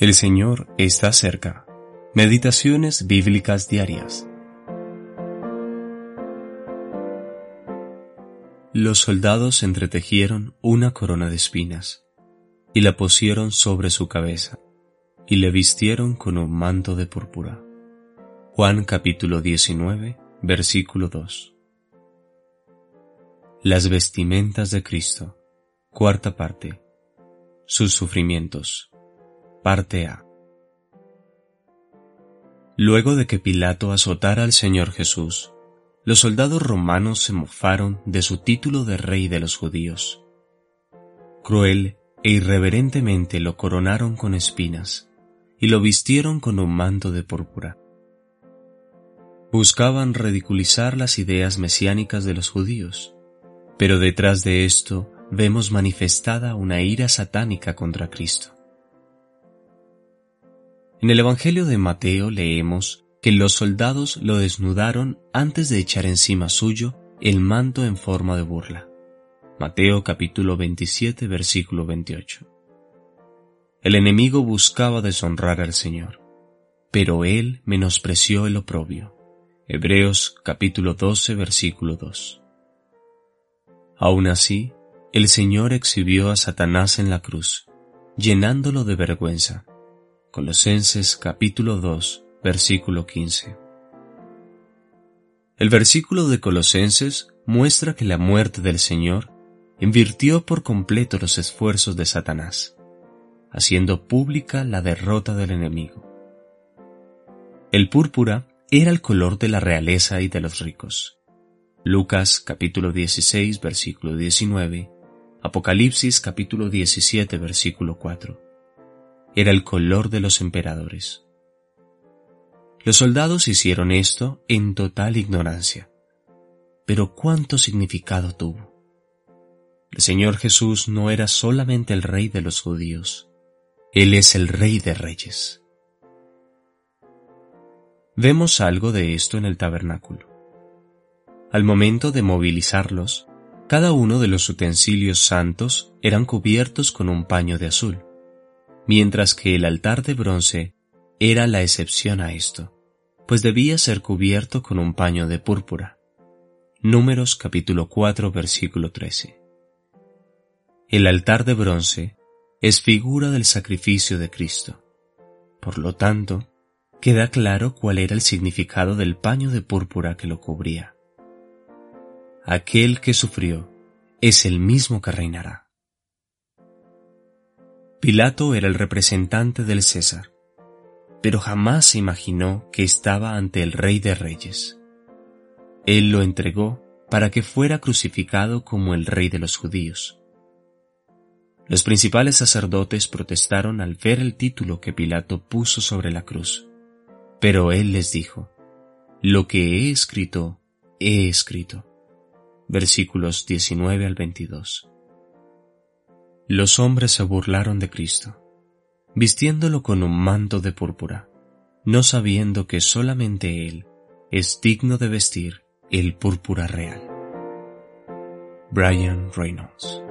El Señor está cerca. Meditaciones bíblicas diarias. Los soldados entretejieron una corona de espinas y la pusieron sobre su cabeza y le vistieron con un manto de púrpura. Juan capítulo 19, versículo 2. Las vestimentas de Cristo. Cuarta parte. Sus sufrimientos. Parte A. Luego de que Pilato azotara al Señor Jesús, los soldados romanos se mofaron de su título de rey de los judíos. Cruel e irreverentemente lo coronaron con espinas y lo vistieron con un manto de púrpura. Buscaban ridiculizar las ideas mesiánicas de los judíos, pero detrás de esto vemos manifestada una ira satánica contra Cristo. En el Evangelio de Mateo leemos que los soldados lo desnudaron antes de echar encima suyo el manto en forma de burla. Mateo capítulo 27 versículo 28. El enemigo buscaba deshonrar al Señor, pero él menospreció el oprobio. Hebreos capítulo 12 versículo 2. Aún así, el Señor exhibió a Satanás en la cruz, llenándolo de vergüenza Colosenses capítulo 2, versículo 15. El versículo de Colosenses muestra que la muerte del Señor invirtió por completo los esfuerzos de Satanás, haciendo pública la derrota del enemigo. El púrpura era el color de la realeza y de los ricos. Lucas capítulo 16 versículo 19, Apocalipsis capítulo 17 versículo 4 era el color de los emperadores. Los soldados hicieron esto en total ignorancia. Pero cuánto significado tuvo. El Señor Jesús no era solamente el rey de los judíos, Él es el rey de reyes. Vemos algo de esto en el tabernáculo. Al momento de movilizarlos, cada uno de los utensilios santos eran cubiertos con un paño de azul mientras que el altar de bronce era la excepción a esto, pues debía ser cubierto con un paño de púrpura. Números capítulo 4 versículo 13. El altar de bronce es figura del sacrificio de Cristo. Por lo tanto, queda claro cuál era el significado del paño de púrpura que lo cubría. Aquel que sufrió es el mismo que reinará. Pilato era el representante del César, pero jamás se imaginó que estaba ante el Rey de Reyes. Él lo entregó para que fuera crucificado como el Rey de los judíos. Los principales sacerdotes protestaron al ver el título que Pilato puso sobre la cruz, pero él les dijo, Lo que he escrito, he escrito. Versículos 19 al 22. Los hombres se burlaron de Cristo, vistiéndolo con un manto de púrpura, no sabiendo que solamente Él es digno de vestir el púrpura real. Brian Reynolds